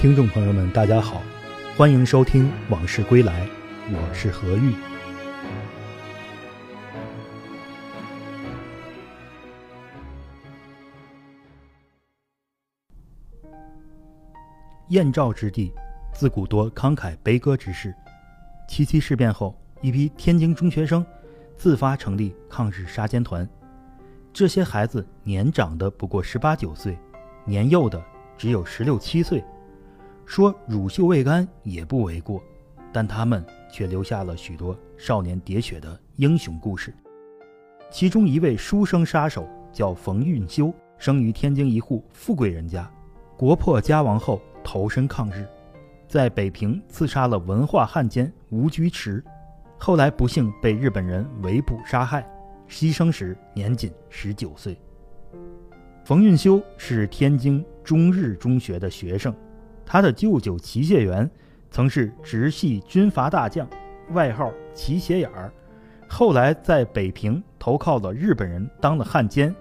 听众朋友们，大家好，欢迎收听《往事归来》，我是何玉。燕赵之地，自古多慷慨悲歌之士。七七事变后，一批天津中学生自发成立抗日杀奸团。这些孩子年长的不过十八九岁，年幼的只有十六七岁，说乳臭未干也不为过。但他们却留下了许多少年喋血的英雄故事。其中一位书生杀手叫冯运修，生于天津一户富贵人家。国破家亡后，投身抗日，在北平刺杀了文化汉奸吴居池，后来不幸被日本人围捕杀害。牺牲时年仅十九岁。冯运修是天津中日中学的学生，他的舅舅齐燮元曾是直系军阀大将，外号“齐斜眼儿”，后来在北平投靠了日本人，当了汉奸，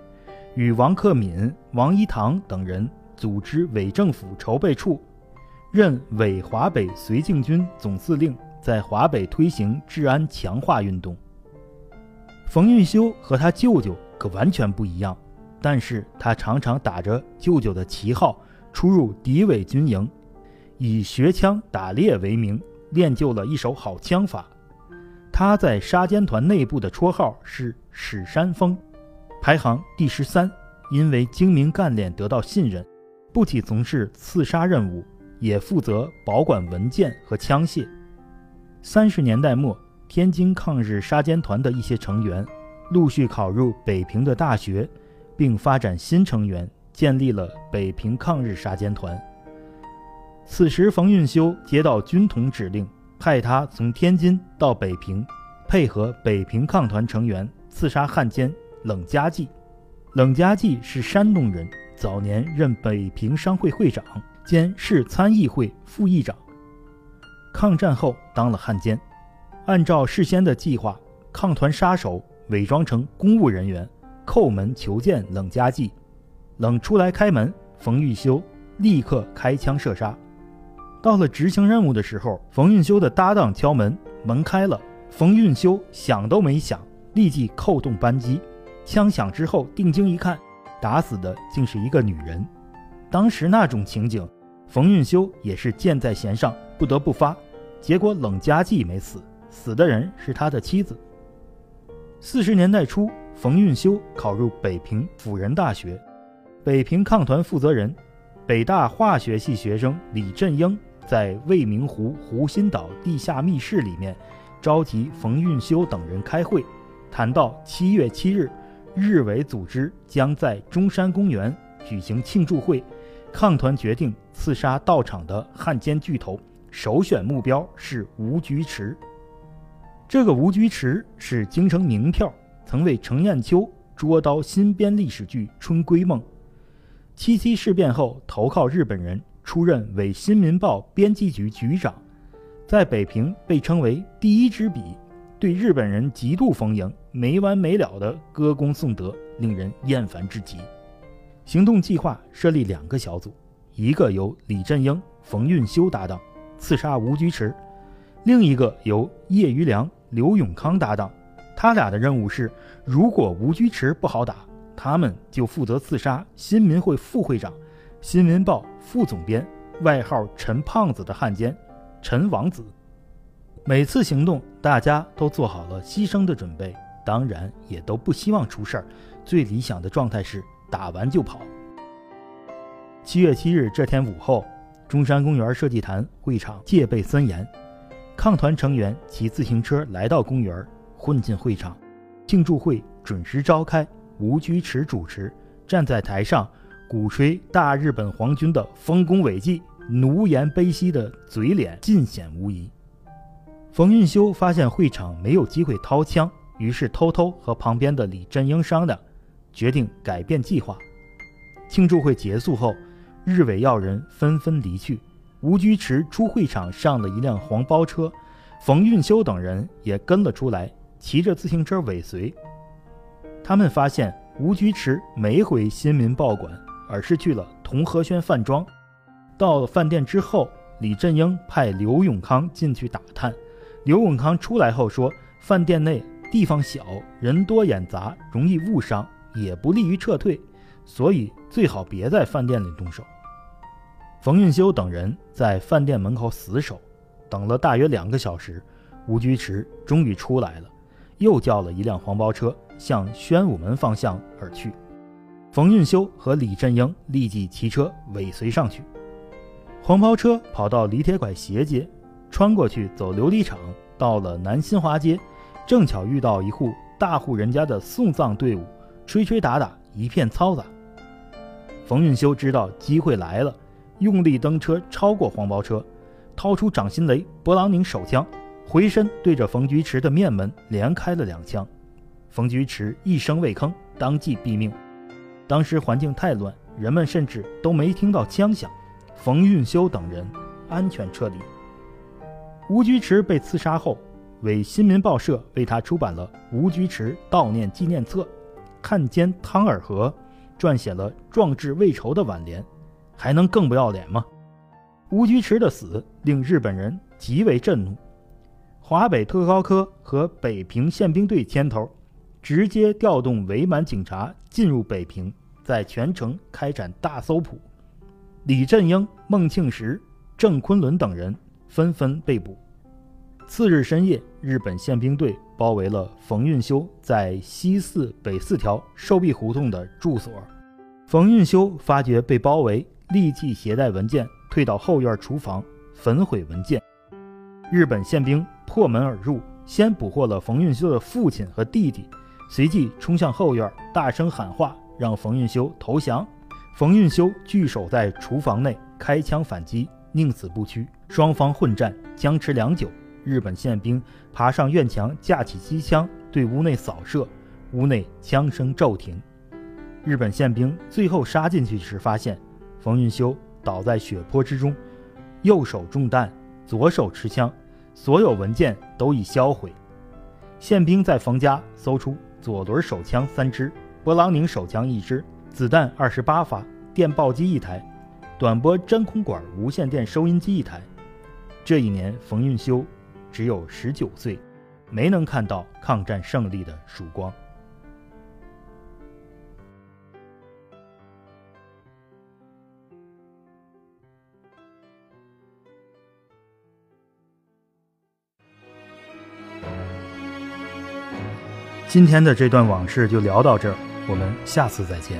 与王克敏、王一堂等人组织伪政府筹备处，任伪华北绥靖军总司令，在华北推行治安强化运动。冯运修和他舅舅可完全不一样，但是他常常打着舅舅的旗号出入敌伪军营，以学枪打猎为名，练就了一手好枪法。他在杀奸团内部的绰号是“史山峰”，排行第十三。因为精明干练得到信任，不仅从事刺杀任务，也负责保管文件和枪械。三十年代末。天津抗日杀奸团的一些成员陆续考入北平的大学，并发展新成员，建立了北平抗日杀奸团。此时，冯运修接到军统指令，派他从天津到北平，配合北平抗团成员刺杀汉奸冷家骥。冷家骥是山东人，早年任北平商会会长兼市参议会副议长。抗战后当了汉奸。按照事先的计划，抗团杀手伪装成公务人员，叩门求见冷家骥。冷出来开门，冯玉修立刻开枪射杀。到了执行任务的时候，冯运修的搭档敲门，门开了，冯运修想都没想，立即扣动扳机。枪响之后，定睛一看，打死的竟是一个女人。当时那种情景，冯运修也是箭在弦上，不得不发。结果冷家骥没死。死的人是他的妻子。四十年代初，冯运修考入北平辅仁大学，北平抗团负责人、北大化学系学生李振英在未名湖湖心岛地下密室里面召集冯运修等人开会，谈到七月七日，日伪组织将在中山公园举行庆祝会，抗团决定刺杀到场的汉奸巨头，首选目标是吴菊池。这个吴居池是京城名票，曾为程砚秋捉刀新编历史剧《春闺梦》。七七事变后投靠日本人，出任伪新民报编辑局局长，在北平被称为第一支笔，对日本人极度逢迎，没完没了的歌功颂德，令人厌烦至极。行动计划设立两个小组，一个由李振英、冯运修搭档，刺杀吴居池；另一个由叶余良。刘永康搭档，他俩的任务是：如果吴居池不好打，他们就负责刺杀新民会副会长、新民报副总编，外号陈胖子的汉奸陈王子。每次行动，大家都做好了牺牲的准备，当然也都不希望出事儿。最理想的状态是打完就跑。七月七日这天午后，中山公园设计坛会场戒备森严。抗团成员骑自行车来到公园，混进会场。庆祝会准时召开，吴居池主持，站在台上鼓吹大日本皇军的丰功伟绩，奴颜卑膝的嘴脸尽显无疑。冯运修发现会场没有机会掏枪，于是偷偷和旁边的李振英商量，决定改变计划。庆祝会结束后，日伪要人纷纷离去。吴居池出会场上了一辆黄包车，冯运修等人也跟了出来，骑着自行车尾随。他们发现吴居池没回新民报馆，而是去了同和轩饭庄。到了饭店之后，李振英派刘永康进去打探。刘永康出来后说，饭店内地方小，人多眼杂，容易误伤，也不利于撤退，所以最好别在饭店里动手。冯运修等人在饭店门口死守，等了大约两个小时，吴居池终于出来了，又叫了一辆黄包车向宣武门方向而去。冯运修和李振英立即骑车尾随上去。黄包车跑到李铁拐斜街，穿过去走琉璃厂，到了南新华街，正巧遇到一户大户人家的送葬队伍，吹吹打打，一片嘈杂。冯运修知道机会来了。用力蹬车，超过黄包车，掏出掌心雷、勃朗宁手枪，回身对着冯菊池的面门连开了两枪。冯菊池一声未吭，当即毙命。当时环境太乱，人们甚至都没听到枪响。冯运修等人安全撤离。吴菊池被刺杀后，为新民报社为他出版了《吴菊池悼念纪念册》，汉奸汤尔和撰写了壮志未酬的挽联。还能更不要脸吗？吴居池的死令日本人极为震怒。华北特高科和北平宪兵队牵头，直接调动伪满警察进入北平，在全城开展大搜捕。李振英、孟庆时、郑昆仑等人纷纷被捕。次日深夜，日本宪兵队包围了冯运修在西四北四条寿壁胡同的住所。冯运修发觉被包围。立即携带文件退到后院厨房，焚毁文件。日本宪兵破门而入，先捕获了冯运修的父亲和弟弟，随即冲向后院，大声喊话，让冯运修投降。冯运修据守在厨房内，开枪反击，宁死不屈。双方混战，僵持良久。日本宪兵爬上院墙，架起机枪对屋内扫射，屋内枪声骤停。日本宪兵最后杀进去时，发现。冯运修倒在血泊之中，右手中弹，左手持枪，所有文件都已销毁。宪兵在冯家搜出左轮手枪三支，勃朗宁手枪一支，子弹二十八发，电报机一台，短波真空管无线电收音机一台。这一年，冯运修只有十九岁，没能看到抗战胜利的曙光。今天的这段往事就聊到这儿，我们下次再见。